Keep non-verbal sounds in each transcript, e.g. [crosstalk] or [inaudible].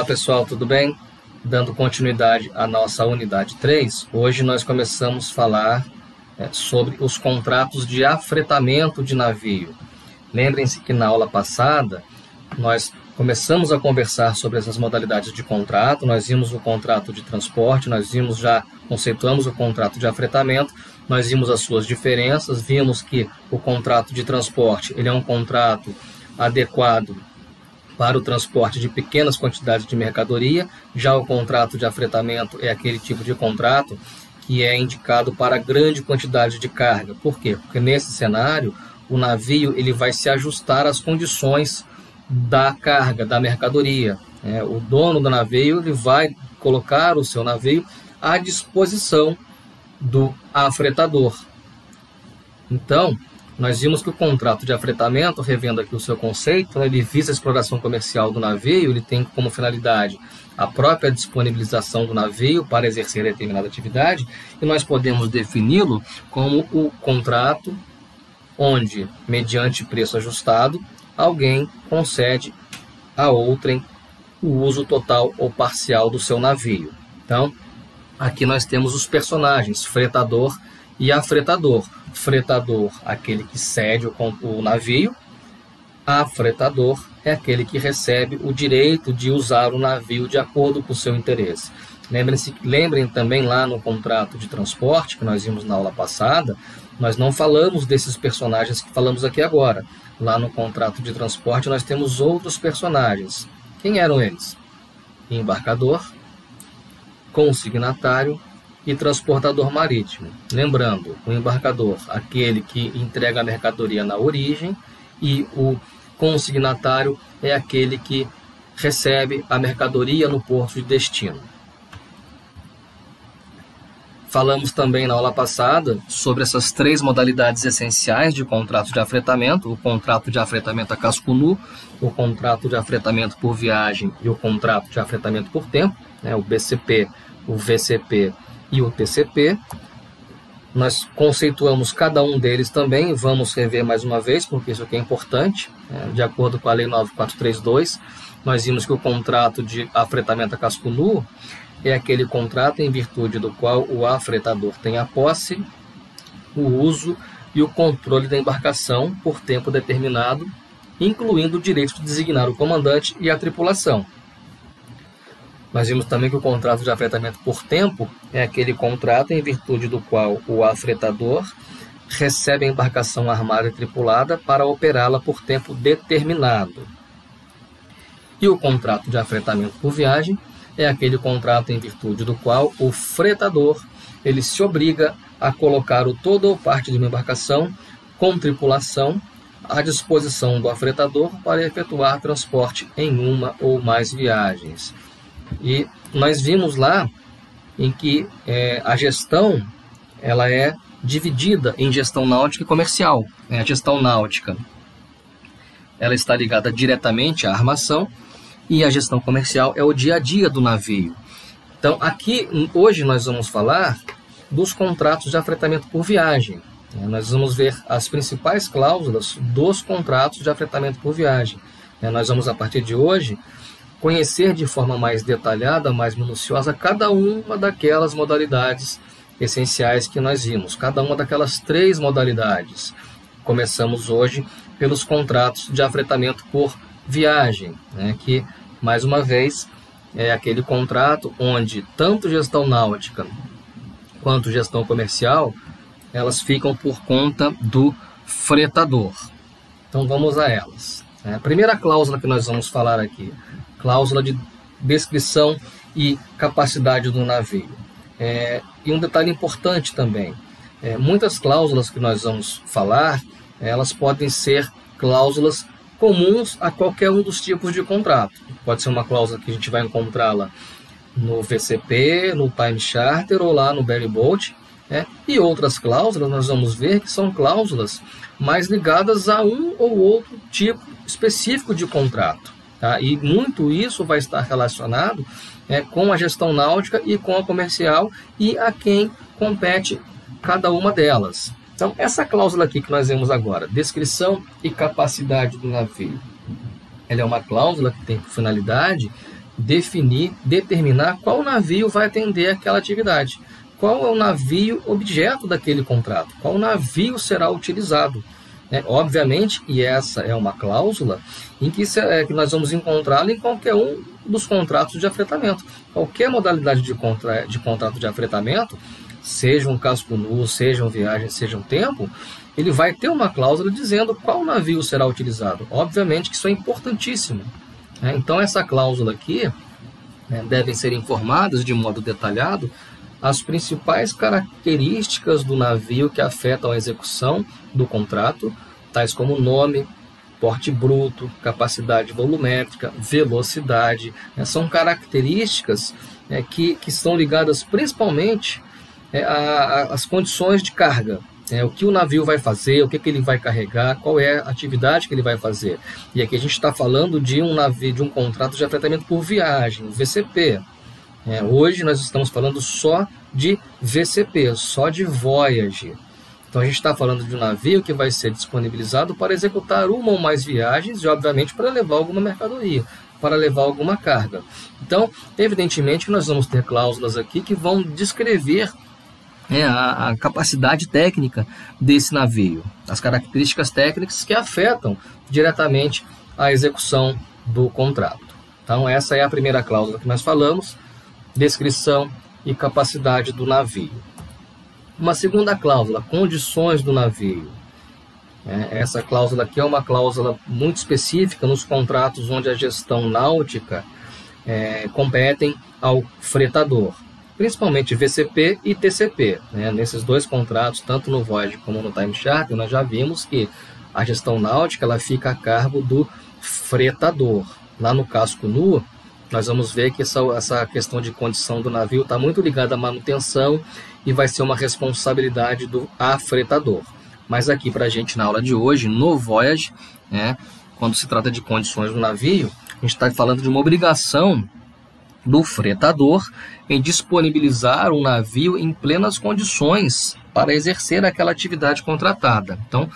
Olá pessoal, tudo bem? Dando continuidade à nossa unidade 3, hoje nós começamos a falar é, sobre os contratos de afretamento de navio. Lembrem-se que na aula passada nós começamos a conversar sobre essas modalidades de contrato, nós vimos o contrato de transporte, nós vimos já, conceituamos o contrato de afretamento, nós vimos as suas diferenças, vimos que o contrato de transporte ele é um contrato adequado para o transporte de pequenas quantidades de mercadoria, já o contrato de afretamento é aquele tipo de contrato que é indicado para grande quantidade de carga. Por quê? Porque nesse cenário o navio ele vai se ajustar às condições da carga, da mercadoria. É, o dono do navio ele vai colocar o seu navio à disposição do afretador. Então, nós vimos que o contrato de afretamento, revendo aqui o seu conceito, né, ele visa a exploração comercial do navio, ele tem como finalidade a própria disponibilização do navio para exercer determinada atividade, e nós podemos defini-lo como o contrato onde, mediante preço ajustado, alguém concede a outrem o uso total ou parcial do seu navio. Então, aqui nós temos os personagens, fretador e afretador. Fretador, aquele que cede o, o navio, afretador é aquele que recebe o direito de usar o navio de acordo com o seu interesse. Lembrem-se, lembrem também lá no contrato de transporte que nós vimos na aula passada, nós não falamos desses personagens que falamos aqui agora. Lá no contrato de transporte nós temos outros personagens. Quem eram eles? Embarcador, consignatário e transportador marítimo. Lembrando, o embarcador, aquele que entrega a mercadoria na origem, e o consignatário é aquele que recebe a mercadoria no porto de destino. Falamos também na aula passada sobre essas três modalidades essenciais de contrato de afretamento: o contrato de afretamento a casco nu, o contrato de afretamento por viagem e o contrato de afretamento por tempo, né, o BCP, o VCP e o TCP. Nós conceituamos cada um deles também, vamos rever mais uma vez, porque isso aqui é importante. Né, de acordo com a Lei 9432, nós vimos que o contrato de afretamento a casco nu é aquele contrato em virtude do qual o afretador tem a posse, o uso e o controle da embarcação por tempo determinado, incluindo o direito de designar o comandante e a tripulação. Nós vimos também que o contrato de afretamento por tempo é aquele contrato em virtude do qual o afretador recebe a embarcação armada e tripulada para operá-la por tempo determinado. E o contrato de afretamento por viagem é aquele contrato em virtude do qual o fretador ele se obriga a colocar o todo ou parte de uma embarcação com tripulação à disposição do afretador para efetuar transporte em uma ou mais viagens. E nós vimos lá em que é, a gestão ela é dividida em gestão náutica e comercial. É, a gestão náutica ela está ligada diretamente à armação e a gestão comercial é o dia a dia do navio. Então, aqui hoje nós vamos falar dos contratos de afretamento por viagem. É, nós vamos ver as principais cláusulas dos contratos de afretamento por viagem. É, nós vamos, a partir de hoje, conhecer de forma mais detalhada, mais minuciosa, cada uma daquelas modalidades essenciais que nós vimos, cada uma daquelas três modalidades. Começamos hoje pelos contratos de afretamento por viagem, né, que mais uma vez, é aquele contrato onde tanto gestão náutica quanto gestão comercial, elas ficam por conta do fretador. Então vamos a elas. A primeira cláusula que nós vamos falar aqui, cláusula de descrição e capacidade do navio. É, e um detalhe importante também, é, muitas cláusulas que nós vamos falar, elas podem ser cláusulas comuns a qualquer um dos tipos de contrato. Pode ser uma cláusula que a gente vai encontrá-la no VCP, no Time Charter ou lá no Belly Bolt. Né? E outras cláusulas nós vamos ver que são cláusulas mais ligadas a um ou outro tipo específico de contrato. Tá? E muito isso vai estar relacionado né, com a gestão náutica e com a comercial e a quem compete cada uma delas. Então, essa cláusula aqui que nós vemos agora, descrição e capacidade do navio, ela é uma cláusula que tem por finalidade definir, determinar qual navio vai atender aquela atividade. Qual é o navio objeto daquele contrato? Qual navio será utilizado? É, obviamente, e essa é uma cláusula em que, se, é, que nós vamos encontrá-la em qualquer um dos contratos de afretamento. Qualquer modalidade de, contra, de contrato de afretamento, seja um casco nu, seja uma viagem, seja um tempo, ele vai ter uma cláusula dizendo qual navio será utilizado. Obviamente que isso é importantíssimo. Né? Então, essa cláusula aqui né, devem ser informadas de modo detalhado as principais características do navio que afetam a execução do contrato, tais como nome, porte bruto, capacidade volumétrica, velocidade. Né? São características né, que, que estão ligadas principalmente é, às condições de carga. É, o que o navio vai fazer, o que, que ele vai carregar, qual é a atividade que ele vai fazer. E aqui a gente está falando de um navio, de um contrato de afetamento por viagem, VCP. É, hoje nós estamos falando só de VCP, só de Voyage. Então a gente está falando de um navio que vai ser disponibilizado para executar uma ou mais viagens e, obviamente, para levar alguma mercadoria, para levar alguma carga. Então, evidentemente nós vamos ter cláusulas aqui que vão descrever é, a, a, capacidade técnica desse navio, as características técnicas que afetam diretamente a execução do contrato. Então, essa é a primeira cláusula que nós falamos: descrição e capacidade do navio. Uma segunda cláusula, condições do navio. É, essa cláusula aqui é uma cláusula muito específica nos contratos onde a gestão náutica é, competem ao fretador principalmente VCP e TCP. Né? Nesses dois contratos, tanto no Voyage como no Time Charter, nós já vimos que a gestão náutica ela fica a cargo do fretador. Lá no casco nu, nós vamos ver que essa, essa questão de condição do navio está muito ligada à manutenção e vai ser uma responsabilidade do afretador. Mas aqui para a gente na aula de hoje, no Voyage, né, quando se trata de condições do navio, a gente está falando de uma obrigação do fretador em disponibilizar o navio em plenas condições para exercer aquela atividade contratada. Então,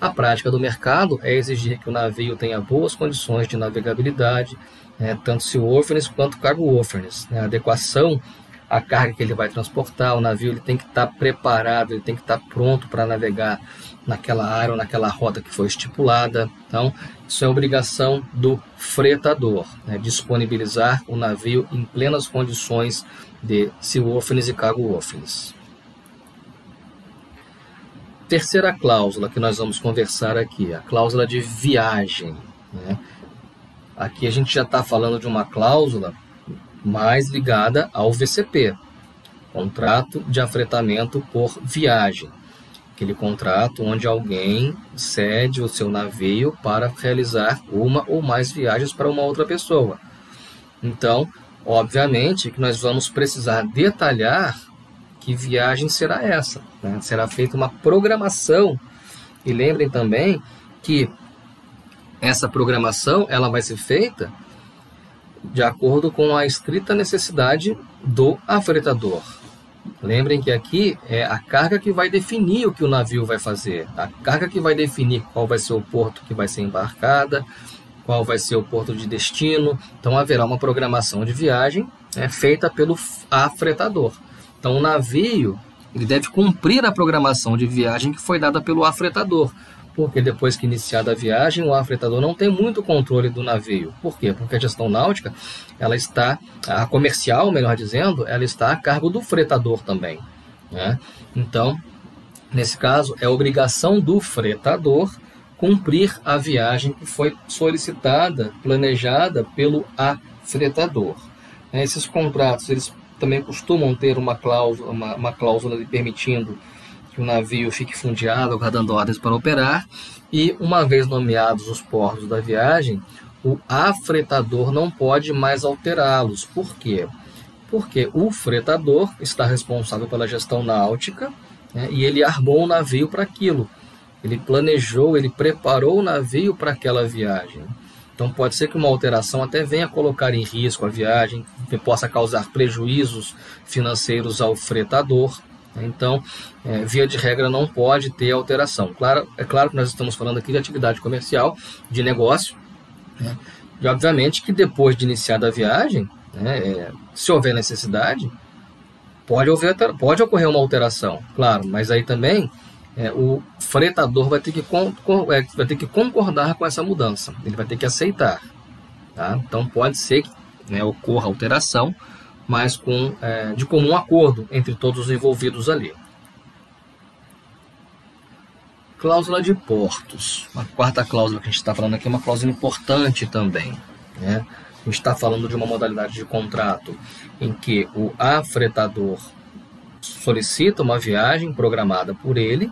a prática do mercado é exigir que o navio tenha boas condições de navegabilidade, né, tanto seaworthiness quanto cargo-worthiness. Né, a adequação à carga que ele vai transportar, o navio ele tem que estar preparado, ele tem que estar pronto para navegar naquela área ou naquela rota que foi estipulada. Então, isso é obrigação do fretador, né, disponibilizar o navio em plenas condições de seaworthiness e cargo-worthiness. Terceira cláusula que nós vamos conversar aqui, a cláusula de viagem. Né? Aqui a gente já está falando de uma cláusula mais ligada ao VCP, contrato de afretamento por viagem aquele contrato onde alguém cede o seu navio para realizar uma ou mais viagens para uma outra pessoa. Então, obviamente que nós vamos precisar detalhar que viagem será essa. Né? Será feita uma programação. E lembrem também que essa programação ela vai ser feita de acordo com a estrita necessidade do afretador. Lembrem que aqui é a carga que vai definir o que o navio vai fazer, a carga que vai definir qual vai ser o porto que vai ser embarcada, qual vai ser o porto de destino. Então haverá uma programação de viagem é, feita pelo afretador. Então o navio ele deve cumprir a programação de viagem que foi dada pelo afretador porque depois que iniciada a viagem, o afretador não tem muito controle do navio. Por quê? Porque a gestão náutica, ela está, a comercial, melhor dizendo, ela está a cargo do fretador também. Né? Então, nesse caso, é obrigação do fretador cumprir a viagem que foi solicitada, planejada pelo afretador. Esses contratos, eles também costumam ter uma cláusula, uma, uma cláusula permitindo que o navio fique fundeado, aguardando ordens para operar, e uma vez nomeados os portos da viagem, o afretador não pode mais alterá-los. Por quê? Porque o fretador está responsável pela gestão náutica né, e ele armou o navio para aquilo. Ele planejou, ele preparou o navio para aquela viagem. Então pode ser que uma alteração até venha colocar em risco a viagem, que possa causar prejuízos financeiros ao fretador. Então, é, via de regra, não pode ter alteração. Claro, é claro que nós estamos falando aqui de atividade comercial, de negócio, né? E obviamente que depois de iniciada a viagem, né, é, se houver necessidade, pode, haver, pode ocorrer uma alteração, claro, mas aí também é, o fretador vai ter, que con, é, vai ter que concordar com essa mudança, ele vai ter que aceitar. Tá? Então pode ser que né, ocorra alteração, mas com, é, de comum acordo entre todos os envolvidos ali. Cláusula de portos. A quarta cláusula que a gente está falando aqui é uma cláusula importante também. Né? A gente está falando de uma modalidade de contrato em que o afretador solicita uma viagem programada por ele,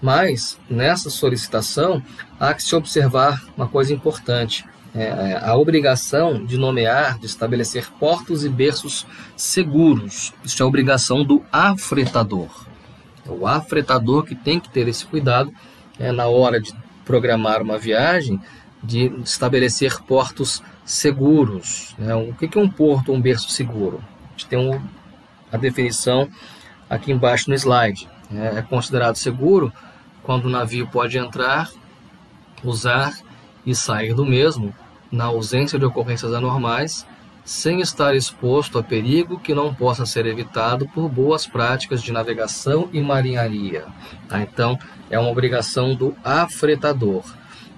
mas nessa solicitação há que se observar uma coisa importante. É, é a obrigação de nomear, de estabelecer portos e berços seguros. Isso é obrigação do afretador. O afretador que tem que ter esse cuidado é, na hora de programar uma viagem, de estabelecer portos seguros. Né? O que é um porto, um berço seguro? A gente tem um, a definição aqui embaixo no slide. É, é considerado seguro quando o navio pode entrar, usar e sair do mesmo, na ausência de ocorrências anormais sem estar exposto a perigo que não possa ser evitado por boas práticas de navegação e marinharia. Tá? Então, é uma obrigação do afretador.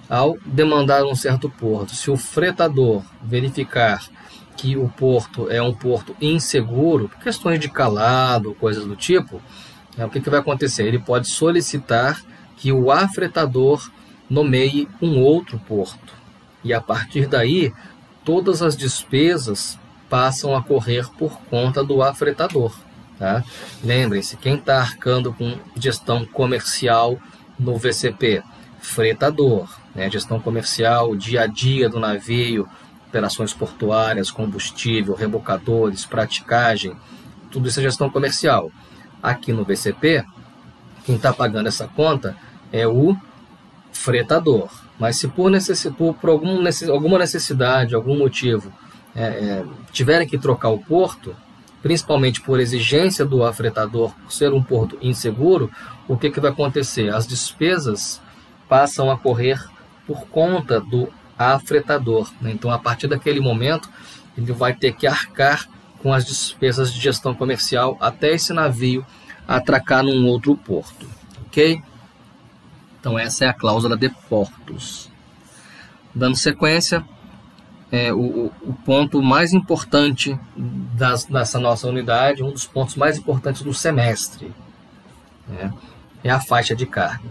Ao demandar um certo porto, se o fretador verificar que o porto é um porto inseguro, questões de calado, coisas do tipo, é, o que, que vai acontecer? Ele pode solicitar que o afretador nomeie um outro porto. E a partir daí, todas as despesas passam a correr por conta do afretador. Tá? Lembrem-se, quem está arcando com gestão comercial no VCP? Fretador, né? gestão comercial, dia a dia do navio, operações portuárias, combustível, rebocadores, praticagem, tudo isso é gestão comercial. Aqui no VCP, quem está pagando essa conta é o fretador. Mas se por, necess, por, por algum, necess, alguma necessidade, algum motivo, é, é, tiverem que trocar o porto, principalmente por exigência do afretador, por ser um porto inseguro, o que, que vai acontecer? As despesas passam a correr por conta do afretador. Né? Então, a partir daquele momento, ele vai ter que arcar com as despesas de gestão comercial até esse navio atracar num outro porto. Ok? Então, essa é a cláusula de portos. Dando sequência, é, o, o, ponto mais importante das, dessa nossa unidade, um dos pontos mais importantes do semestre, né, é a faixa de carga.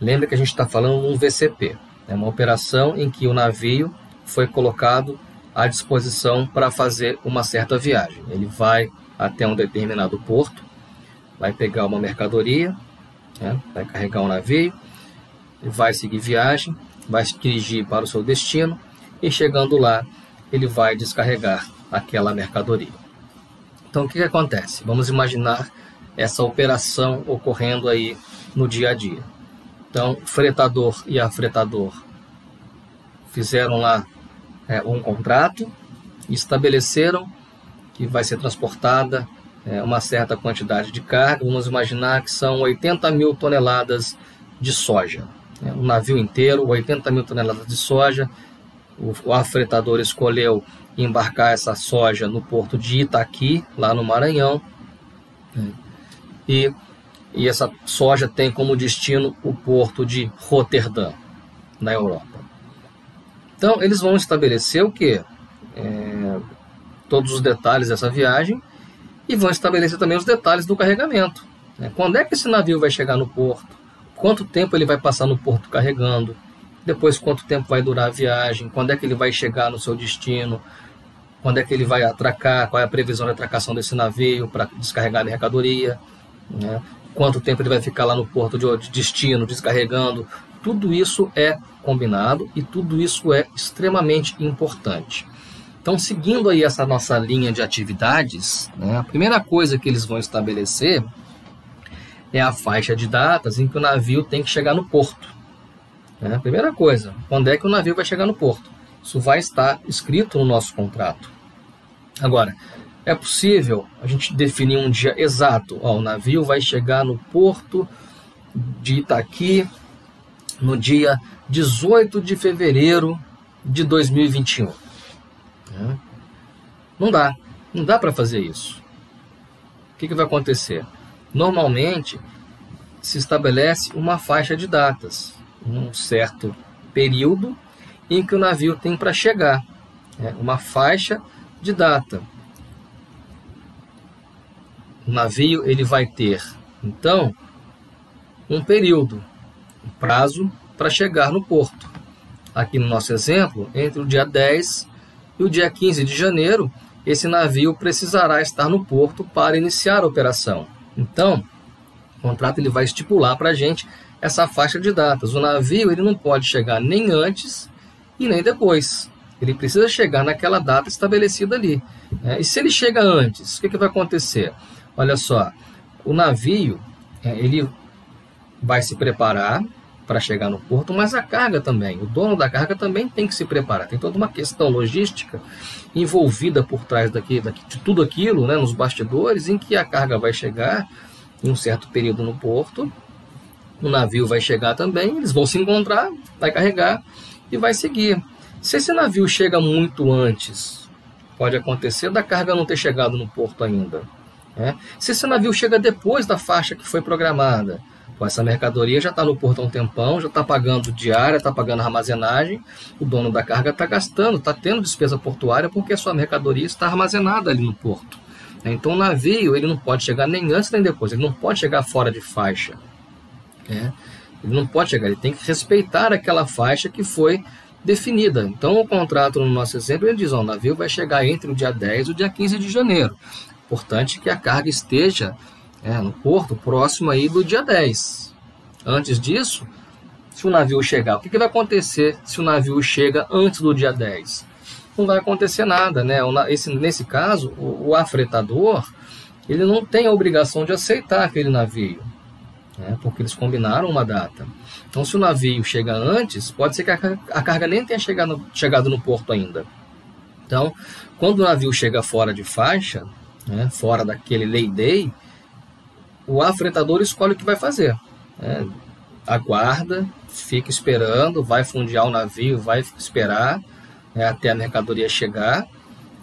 Lembra que a gente está falando de um VCP, é uma operação em que o navio foi colocado à disposição para fazer uma certa viagem. Ele vai até um determinado porto, vai pegar uma mercadoria, né? vai carregar um navio, vai seguir viagem, vai se dirigir para o seu destino e chegando lá ele vai descarregar aquela mercadoria. Então o que, que acontece? Vamos imaginar essa operação ocorrendo aí no dia a dia. Então, fretador e afretador fizeram lá é, um contrato, estabeleceram que vai ser transportada é, uma certa quantidade de carga. Vamos imaginar que são 80 mil toneladas de soja. É, um navio inteiro, 80 mil toneladas de soja. O, o afretador escolheu embarcar essa soja no porto de Itaqui, lá no Maranhão. É, e, e essa soja tem como destino o porto de Roterdã, na Europa. Então, eles vão estabelecer o que? É, todos os detalhes dessa viagem e vão estabelecer também os detalhes do carregamento. Né? Quando é que esse navio vai chegar no porto? Quanto tempo ele vai passar no porto carregando? Depois, quanto tempo vai durar a viagem? Quando é que ele vai chegar no seu destino? Quando é que ele vai atracar? Qual é a previsão de atracação desse navio para descarregar a mercadoria? Né? Quanto tempo ele vai ficar lá no porto de destino, descarregando? Tudo isso é combinado e tudo isso é extremamente importante. Então, seguindo aí essa nossa linha de atividades, né, a primeira coisa que eles vão estabelecer é a faixa de datas em que o navio tem que chegar no porto. Né? Primeira coisa, quando é que o navio vai chegar no porto? Isso vai estar escrito no nosso contrato. Agora, é possível a gente definir um dia exato. Ó, o navio vai chegar no porto de Itaqui no dia 18 de fevereiro de 2021. Né? Não dá, não dá para fazer isso. O que, que vai acontecer? Normalmente se estabelece uma faixa de datas, um certo período em que o navio tem para chegar, né? uma faixa de data. O navio ele vai ter, então, um período, um prazo para chegar no porto. Aqui no nosso exemplo, entre o dia 10 e o dia 15 de janeiro, esse navio precisará estar no porto para iniciar a operação. Então, o contrato ele vai estipular para a gente essa faixa de datas. O navio ele não pode chegar nem antes e nem depois. Ele precisa chegar naquela data estabelecida ali. Né? E se ele chega antes, o que, que vai acontecer? Olha só, o navio é, ele vai se preparar para chegar no porto, mas a carga também. O dono da carga também tem que se preparar. Tem toda uma questão logística envolvida por trás daqui, daqui de tudo aquilo, né, nos bastidores, em que a carga vai chegar em um certo período no porto, o navio vai chegar também, eles vão se encontrar, vai carregar e vai seguir. Se esse navio chega muito antes, pode acontecer da carga não ter chegado no porto ainda. Né? Se esse navio chega depois da faixa que foi programada, essa mercadoria já está no porto há um tempão, já está pagando diária, está pagando armazenagem, o dono da carga está gastando, está tendo despesa portuária porque a sua mercadoria está armazenada ali no porto. Então o navio ele não pode chegar nem antes nem depois, ele não pode chegar fora de faixa. Né? Ele não pode chegar, ele tem que respeitar aquela faixa que foi definida. Então o contrato, no nosso exemplo, ele diz: ó, o navio vai chegar entre o dia 10 e o dia 15 de janeiro. Importante que a carga esteja é, no porto, próximo aí do dia 10. Antes disso, se o navio chegar, o que, que vai acontecer se o navio chega antes do dia 10? Não vai acontecer nada, né? Esse, nesse caso, o, o afretador, ele não tem a obrigação de aceitar aquele navio, né? porque eles combinaram uma data. Então, se o navio chega antes, pode ser que a, carga nem tenha chegado, chegado no porto ainda. Então, quando o navio chega fora de faixa, né, fora daquele lay day, o afretador escolhe o que vai fazer. Né? Aguarda, fica esperando, vai fundiar o navio, vai esperar né, até a mercadoria chegar.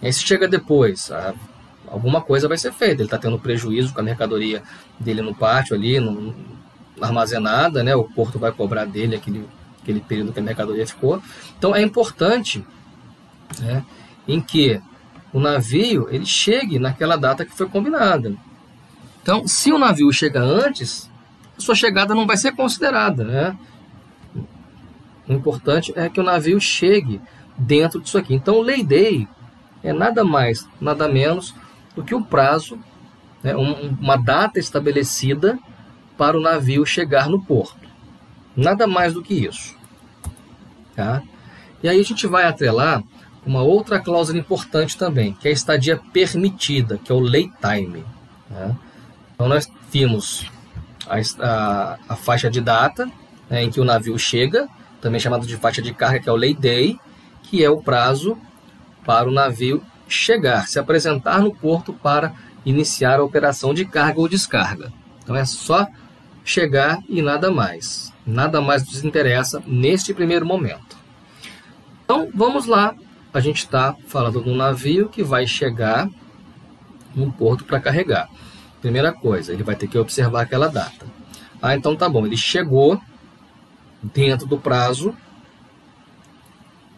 E se chega depois, a, alguma coisa vai ser feita. Ele está tendo prejuízo com a mercadoria dele no pátio ali, no, armazenada, né? o porto vai cobrar dele aquele, aquele período que a mercadoria ficou. Então é importante né, em que o navio ele chegue naquela data que foi combinada. Então, se o navio chega antes, sua chegada não vai ser considerada. Né? O importante é que o navio chegue dentro disso aqui. Então, o lay day é nada mais, nada menos do que o prazo, né, uma data estabelecida para o navio chegar no porto. Nada mais do que isso. Tá? E aí a gente vai atrelar uma outra cláusula importante também, que é a estadia permitida, que é o lay time. Tá? Então nós vimos a, a, a faixa de data né, em que o navio chega, também chamado de faixa de carga, que é o lay day, que é o prazo para o navio chegar, se apresentar no porto para iniciar a operação de carga ou descarga. Então é só chegar e nada mais. Nada mais nos interessa neste primeiro momento. Então vamos lá. A gente está falando de um navio que vai chegar no porto para carregar. Primeira coisa, ele vai ter que observar aquela data. Ah, então tá bom, ele chegou dentro do prazo.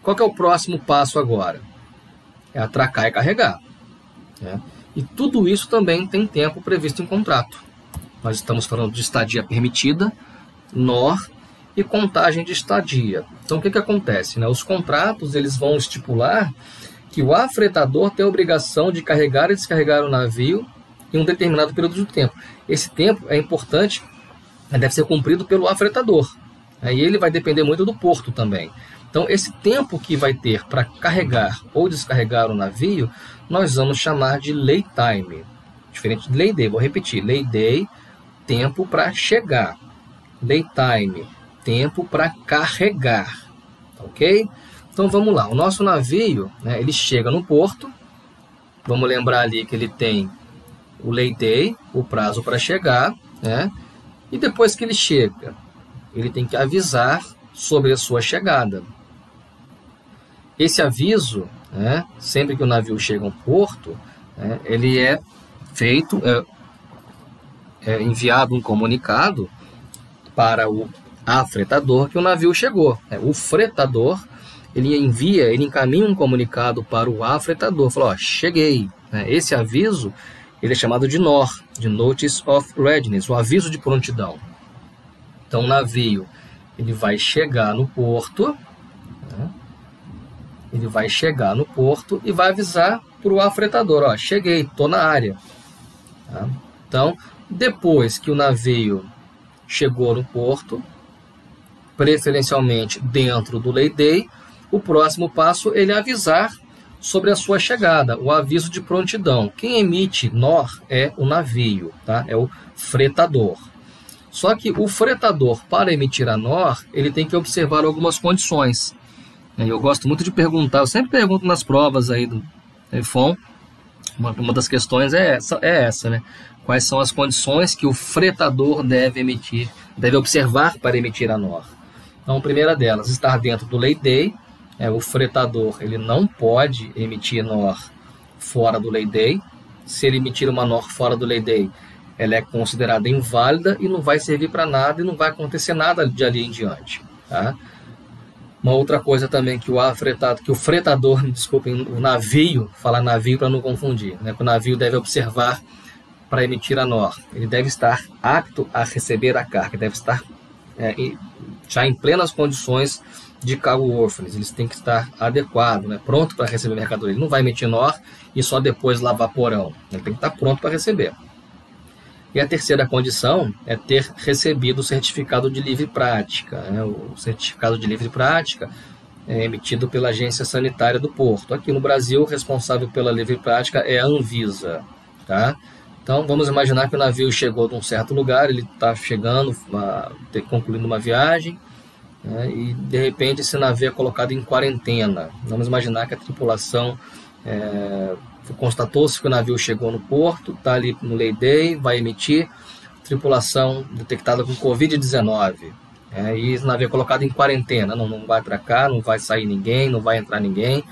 Qual é o próximo passo agora? É atracar e carregar. Né? E tudo isso também tem tempo previsto em contrato. Nós estamos falando de estadia permitida, NOR e contagem de estadia. Então o que, que acontece? Né? Os contratos eles vão estipular que o afretador tem a obrigação de carregar e descarregar o navio em um determinado período de tempo. Esse tempo é importante, deve ser cumprido pelo afretador. Aí ele vai depender muito do porto também. Então, esse tempo que vai ter para carregar ou descarregar o navio, nós vamos chamar de lay time. Diferente de lay day, vou repetir: lay day, tempo para chegar. Lay time, tempo para carregar. Ok? Então vamos lá. O nosso navio, né, ele chega no porto. Vamos lembrar ali que ele tem o lay day, o prazo para chegar, né? E depois que ele chega, ele tem que avisar sobre a sua chegada. esse aviso, né, sempre que o navio chega a um porto, né, ele é feito, é, é enviado um comunicado para o afretador que o navio chegou. É, o fretador ele envia, ele encaminha um comunicado para o afretador, falou, ó, cheguei. Né? Esse aviso ele é chamado de NOR, de Notice of Readiness, o aviso de prontidão. Então o navio ele vai chegar no porto, né? ele vai chegar no porto e vai avisar para o afretador, ó, cheguei, estou na área. Tá? Então, depois que o navio chegou no porto, preferencialmente dentro do lay day, o próximo passo ele é avisar sobre a sua chegada, o aviso de prontidão. Quem emite NOR é o navio, tá? é o fretador. Só que o fretador, para emitir a NOR, ele tem que observar algumas condições. Eu gosto muito de perguntar, eu sempre pergunto nas provas aí do IFOM, uma, uma das questões é essa, é essa, né? Quais são as condições que o fretador deve emitir, deve observar para emitir a NOR? Então, primeira delas, estar dentro do lay day, é, o fretador ele não pode emitir NOR fora do lay day. Se ele emitir uma NOR fora do lay day, ela é considerada inválida e não vai servir para nada e não vai acontecer nada de ali em diante. Tá? Uma outra coisa também que o afretado, que o fretador, [laughs] desculpem, o navio, falar navio para não confundir, né? o navio deve observar para emitir a NOR. Ele deve estar apto a receber a carga, deve estar é, já em plenas condições de cargo worthless. Eles têm que estar adequado, né, pronto para receber mercadoria. Ele não vai emitir NOR e só depois lavar porão. Ele tem que estar pronto para receber. E a terceira condição é ter recebido o certificado de livre prática. Né? O certificado de livre prática é emitido pela Agência Sanitária do Porto. Aqui no Brasil, o responsável pela livre prática é a Anvisa. Tá? Então, vamos imaginar que o navio chegou de um certo lugar, ele está chegando, uma, concluindo uma viagem, né? e de repente esse navio é colocado em quarentena. Vamos imaginar que a tripulação é, constatou-se que o navio chegou no porto, está ali no lay vai emitir, tripulação detectada com Covid-19. É, e o navio é colocado em quarentena, não, não vai cá, não vai sair ninguém, não vai entrar ninguém,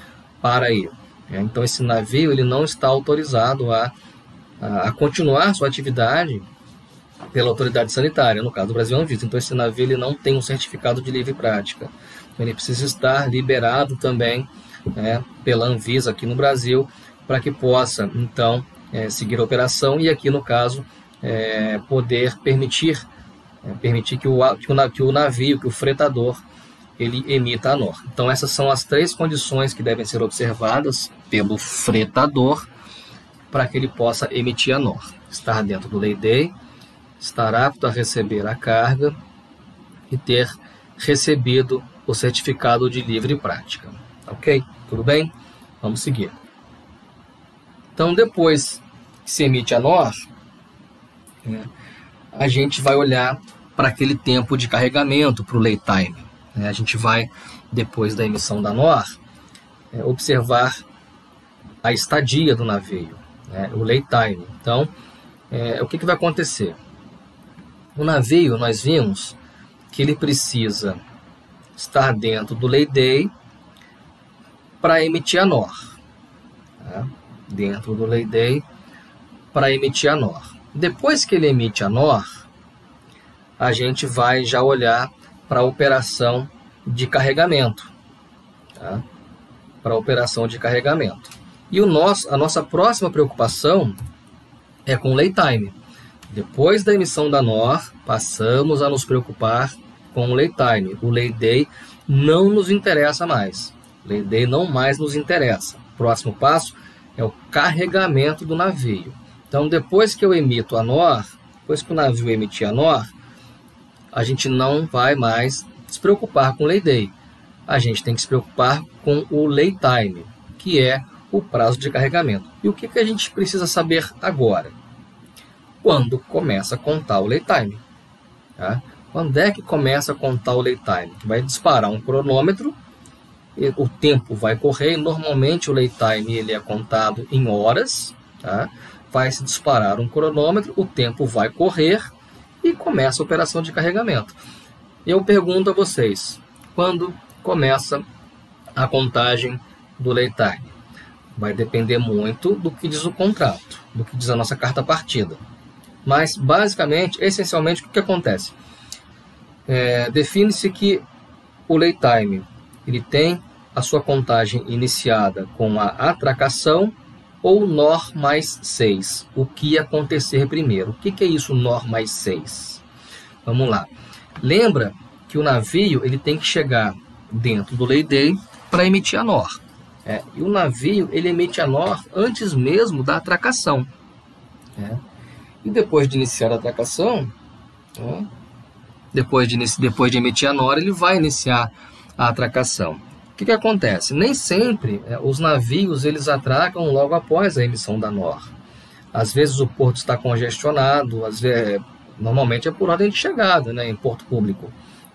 para aí. É, então esse navio ele não está autorizado a, a, continuar sua atividade pela autoridade sanitária, no caso do Brasil Anvisa. Então esse navio ele não tem um certificado de livre prática. Ele precisa estar liberado também é, pela Anvisa aqui no Brasil para que possa, então, é, seguir a operação e aqui, no caso, é, poder permitir, é, permitir que o, que, o, que o navio, que o fretador, ele emita a NOR. Então, essas são as três condições que devem ser observadas pelo fretador para que ele possa emitir a NOR. Estar dentro do lay day, estar apto a receber a carga e ter recebido o certificado de livre prática. Ok? Tudo bem? Vamos seguir. Então, depois que se emite a NOR, é, a gente vai olhar para aquele tempo de carregamento, para o lay time. É, a gente vai, depois da emissão da NOR, é, observar a estadia do navio, né, o lay time. Então, é, o que, que vai acontecer? O navio, nós vimos que ele precisa estar dentro do day para emitir a NOR. Tá? dentro do Lei Day para emitir a NOR. Depois que ele emite a NOR, a gente vai já olhar para a operação de carregamento. Tá? Para a operação de carregamento. E o nosso, a nossa próxima preocupação é com o lay time. Depois da emissão da NOR, passamos a nos preocupar com o lay time. O lay day não nos interessa mais. Lay day não mais nos interessa. Próximo passo é o carregamento do navio. Então, depois que eu emito a NOR, depois que o navio emitir a NOR, a gente não vai mais se preocupar com o lay day. A gente tem que se preocupar com o lay time, que é o prazo de carregamento. E o que, que a gente precisa saber agora? Quando começa a contar o lay time. Tá? Quando é que começa a contar o lay time? Vai disparar um cronômetro o tempo vai correr. Normalmente o lay time ele é contado em horas, tá? vai se disparar um cronômetro, o tempo vai correr e começa a operação de carregamento. Eu pergunto a vocês, quando começa a contagem do lay time? Vai depender muito do que diz o contrato, do que diz a nossa carta partida. Mas, basicamente, essencialmente, o que acontece? É, Define-se que o lay time ele tem a sua contagem iniciada com a atracação ou NOR mais 6. O que acontecer primeiro? O que, que é isso, NOR mais 6? Vamos lá. Lembra que o navio ele tem que chegar dentro do lay day para emitir a NOR. É, e o navio ele emite a NOR antes mesmo da atracação. É. E depois de iniciar a atracação, é, depois, de, depois de emitir a NOR, ele vai iniciar a atracação. O que, que acontece? Nem sempre é, os navios eles atracam logo após a emissão da NOR. Às vezes o porto está congestionado, às vezes, normalmente é por ordem de chegada né, em porto público.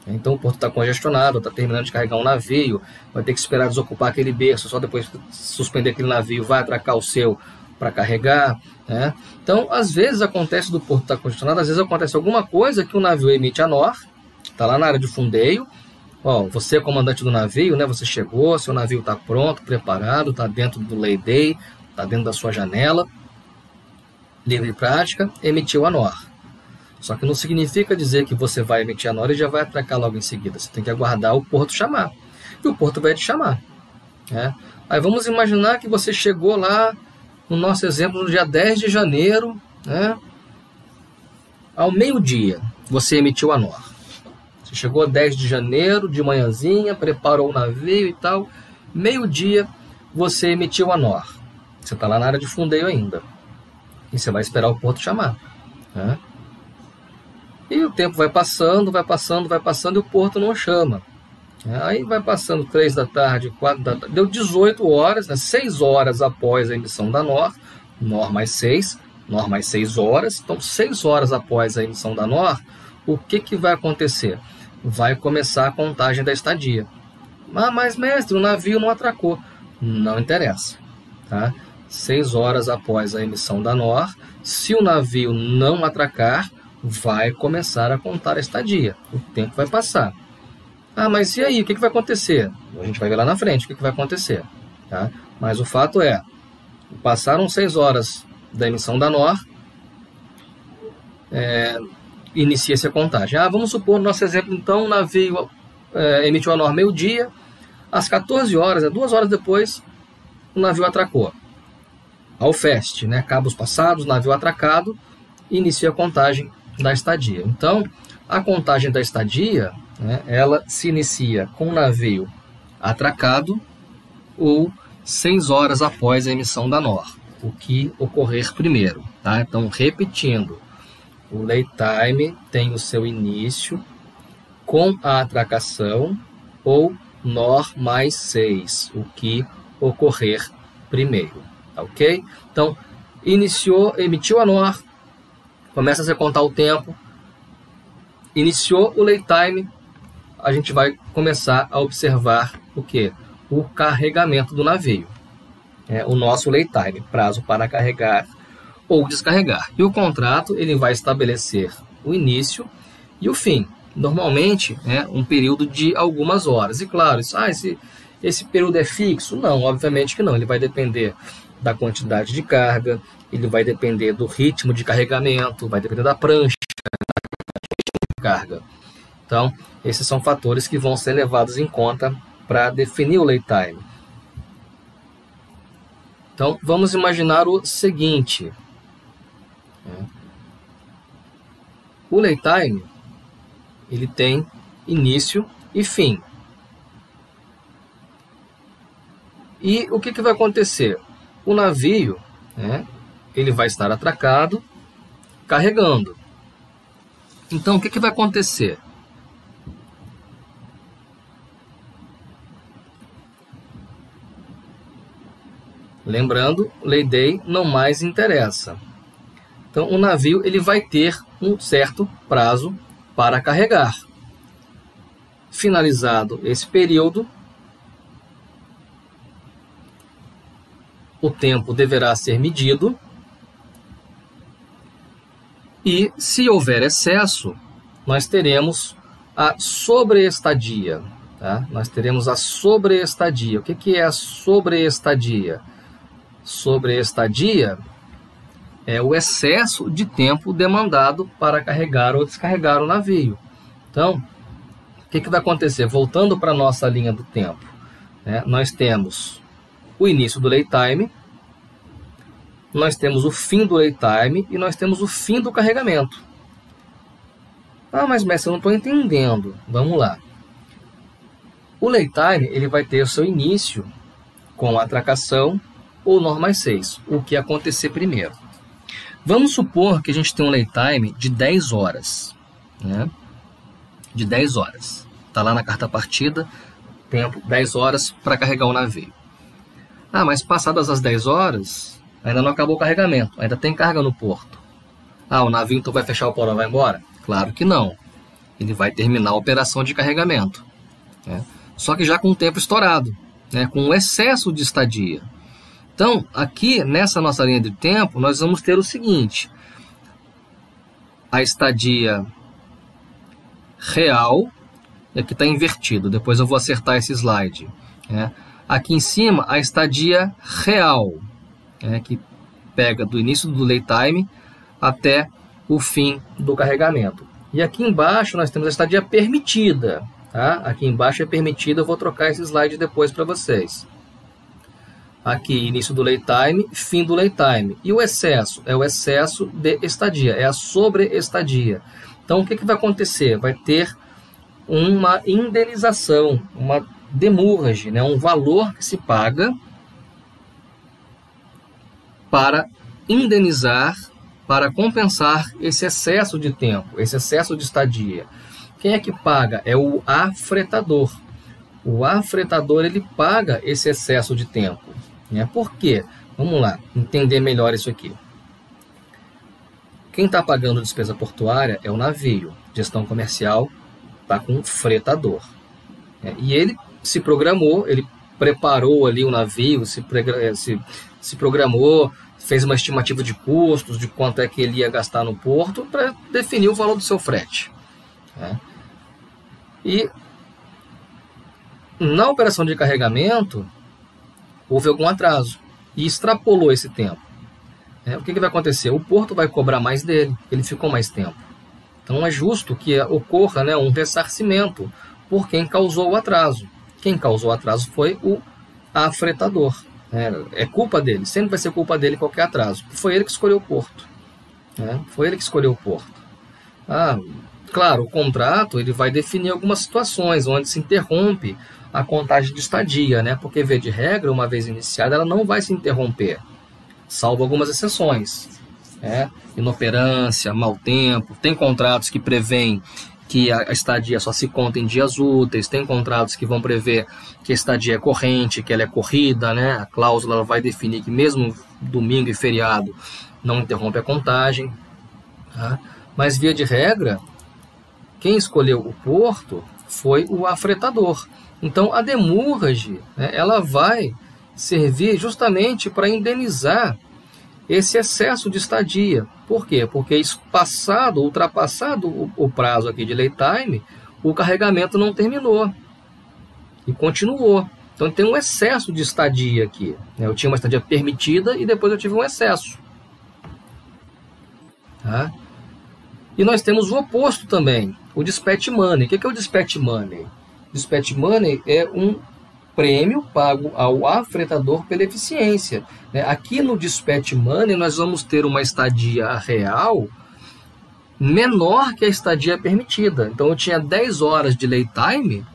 Então o porto está congestionado, está terminando de carregar um navio, vai ter que esperar desocupar aquele berço, só depois suspender aquele navio, vai atracar o seu para carregar. Né? Então, às vezes acontece do porto estar tá congestionado, às vezes acontece alguma coisa que o navio emite a NOR, está lá na área de fundeio. Ó, você é comandante do navio, né? Você chegou, seu navio está pronto, preparado, está dentro do lay day, está dentro da sua janela, livre prática, emitiu a NOR. Só que não significa dizer que você vai emitir a NOR e já vai atracar logo em seguida. Você tem que aguardar o porto chamar. E o porto vai te chamar. Né? Aí vamos imaginar que você chegou lá, no nosso exemplo, no dia 10 de janeiro, né? ao meio-dia, você emitiu a NOR. Você chegou 10 de janeiro, de manhãzinha, preparou o navio e tal. Meio-dia, você emitiu a NOR. Você está lá na área de fundeio ainda. E você vai esperar o porto chamar. Né? E o tempo vai passando, vai passando, vai passando e o porto não chama. Aí vai passando 3 da tarde, 4 da tarde, deu 18 horas, né, 6 horas após a emissão da NOR, NOR mais 6, NOR mais 6 horas, então 6 horas após a emissão da NOR, o que, que vai acontecer? Vai começar a contagem da estadia. Ah, mas mestre, o navio não atracou. Não interessa. Tá? 6 horas após a emissão da NOR, se o navio não atracar, vai começar a contar a estadia. O tempo vai passar. Ah, mas e aí? O que, que vai acontecer? A gente vai ver lá na frente o que, que vai acontecer. Tá? Mas o fato é, passaram seis horas da emissão da NOR, é, inicia-se a contagem. Ah, vamos supor, no nosso exemplo, então, o navio é, emitiu a NOR meio-dia, às 14 horas, é, duas horas depois, o navio atracou. Ao FEST, né, cabos passados, navio atracado, inicia a contagem da estadia. Então, a contagem da estadia, né, ela se inicia com o navio atracado ou seis horas após a emissão da NOR, o que ocorrer primeiro. Tá? Então, repetindo, o lay time tem o seu início com a atracação ou NOR mais 6, o que ocorrer primeiro. Tá ok? Então, iniciou, emitiu a NOR, começa a contar o tempo, iniciou o lay time, a gente vai começar a observar o que? O carregamento do navio. É, o nosso time, prazo para carregar ou descarregar. E o contrato ele vai estabelecer o início e o fim. Normalmente é um período de algumas horas. E claro, isso, ah, esse, esse período é fixo? Não, obviamente que não. Ele vai depender da quantidade de carga, ele vai depender do ritmo de carregamento, vai depender da prancha, de carga. Então, esses são fatores que vão ser levados em conta para definir o lay time. Então, vamos imaginar o seguinte. O lay time, ele tem início e fim. E o que, que vai acontecer? O navio, né, ele vai estar atracado, carregando. Então, o que, que vai acontecer? Lembrando, lei day não mais interessa. Então, o navio ele vai ter um certo prazo para carregar. Finalizado esse período, o tempo deverá ser medido e, se houver excesso, nós teremos a sobreestadia. Tá? Nós teremos a sobreestadia. O que, que é a sobreestadia? Sobreestadia é o excesso de tempo demandado para carregar ou descarregar o navio. Então, o que, que vai acontecer? Voltando para a nossa linha do tempo, né? nós temos o início do lay time, nós temos o fim do lay time e nós temos o fim do carregamento. Ah, mas mestre, eu não estou entendendo. Vamos lá. O lay time ele vai ter o seu início com a atracação ou normais 6, o que acontecer primeiro. Vamos supor que a gente tem um lay time de 10 horas. Né? De 10 horas. Está lá na carta partida, tempo 10 horas para carregar o navio. Ah, mas passadas as 10 horas, ainda não acabou o carregamento, ainda tem carga no porto. Ah, o navio então vai fechar o porão e vai embora? Claro que não. Ele vai terminar a operação de carregamento. Né? Só que já com o tempo estourado, né? com um excesso de estadia. Então, aqui nessa nossa linha de tempo, nós vamos ter o seguinte: a estadia real, aqui está invertido, depois eu vou acertar esse slide. Né? Aqui em cima, a estadia real, né? que pega do início do lay time até o fim do carregamento. E aqui embaixo nós temos a estadia permitida. Tá? Aqui embaixo é permitida, eu vou trocar esse slide depois para vocês. Aqui, início do lay time, fim do lay time. E o excesso? É o excesso de estadia, é a sobreestadia. Então, o que, que vai acontecer? Vai ter uma indenização, uma demurrage, né? um valor que se paga para indenizar para compensar esse excesso de tempo, esse excesso de estadia. Quem é que paga? É o afretador. O afretador ele paga esse excesso de tempo. Né? Por quê? Vamos lá, entender melhor isso aqui. Quem está pagando despesa portuária é o navio. Gestão comercial está com o fretador. Né? E ele se programou, ele preparou ali o navio, se, se, se programou, fez uma estimativa de custos, de quanto é que ele ia gastar no porto, para definir o valor do seu frete. Né? E na operação de carregamento, houve algum atraso e extrapolou esse tempo. É, o que, que vai acontecer? O porto vai cobrar mais dele, ele ficou mais tempo. Então é justo que ocorra né, um ressarcimento por quem causou o atraso. Quem causou o atraso foi o afretador. É, é, culpa dele, sempre vai ser culpa dele qualquer atraso. Foi ele que escolheu o porto. Né? Foi ele que escolheu o porto. Ah, claro, o contrato ele vai definir algumas situações onde se interrompe a contagem de estadia, né? Porque, via de regra, uma vez iniciada, ela não vai se interromper, salvo algumas exceções. Né? Inoperância, mau tempo, tem contratos que prevêem que a estadia só se conta em dias úteis, tem contratos que vão prever que a estadia é corrente, que ela é corrida, né? A cláusula vai definir que mesmo domingo e feriado não interrompe a contagem. Tá? Mas, via de regra, quem escolheu o porto foi o afretador. Então, a demurrage, né, ela vai servir justamente para indenizar esse excesso de estadia. Por quê? Porque passado, ultrapassado o, o prazo aqui de lay time, o carregamento não terminou e continuou. Então tem um excesso de estadia aqui. Né? Eu tinha uma estadia permitida e depois eu tive um excesso. Tá? E nós temos o oposto também, o dispatch money. O que é o dispatch money? Dispatch money é um prêmio pago ao afretador pela eficiência. Né? Aqui no Dispatch Money nós vamos ter uma estadia real menor que a estadia permitida. Então eu tinha 10 horas de lay time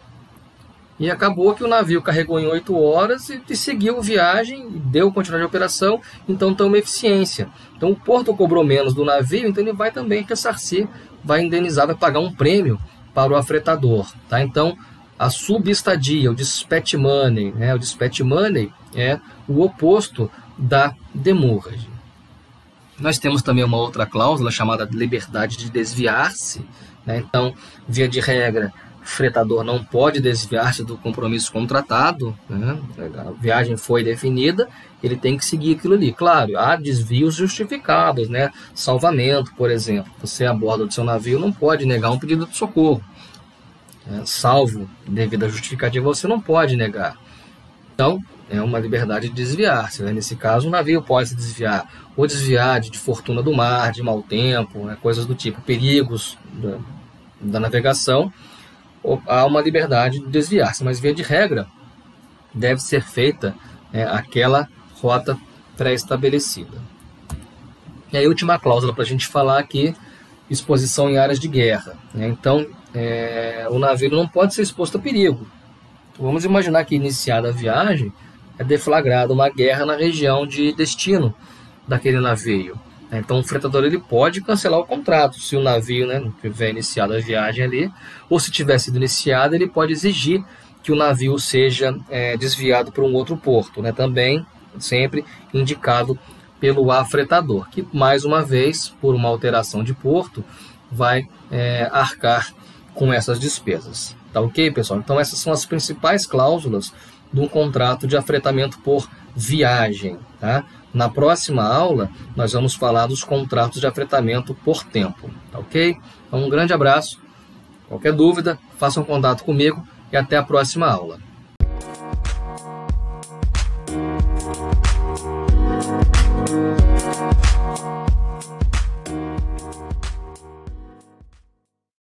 e acabou que o navio carregou em 8 horas e, e seguiu viagem, deu continuidade de operação, então tem uma eficiência. Então o porto cobrou menos do navio, então ele vai também ressarcir, vai indenizar, vai pagar um prêmio para o afretador. Tá? Então a subestadia, o dispatch money. Né? O dispatch money é o oposto da demurrage. Nós temos também uma outra cláusula chamada liberdade de desviar-se. Né? Então, via de regra, o fretador não pode desviar-se do compromisso contratado. Né? A viagem foi definida, ele tem que seguir aquilo ali. Claro, há desvios justificados, né? salvamento, por exemplo. Você a bordo do seu navio não pode negar um pedido de socorro. Né, salvo devida justificativa, você não pode negar. Então, é uma liberdade de desviar-se. Né? Nesse caso, o navio pode se desviar, ou desviar de, de fortuna do mar, de mau tempo, né? coisas do tipo, perigos da, da navegação, ou, há uma liberdade de desviar-se, mas via de regra deve ser feita é, aquela rota pré-estabelecida. E a última cláusula para a gente falar aqui, exposição em áreas de guerra. Né? Então, é, o navio não pode ser exposto a perigo. Vamos imaginar que iniciada a viagem, é deflagrada uma guerra na região de destino daquele navio. Então o fretador ele pode cancelar o contrato se o navio né, tiver iniciado a viagem ali, ou se tiver sido iniciado, ele pode exigir que o navio seja é, desviado para um outro porto, né, também sempre indicado pelo afretador, que mais uma vez, por uma alteração de porto, vai é, arcar com essas despesas. Tá ok, pessoal? Então essas são as principais cláusulas de um contrato de afretamento por viagem. Tá? Na próxima aula, nós vamos falar dos contratos de afretamento por tempo. Tá ok? Então, um grande abraço. Qualquer dúvida, façam contato comigo e até a próxima aula.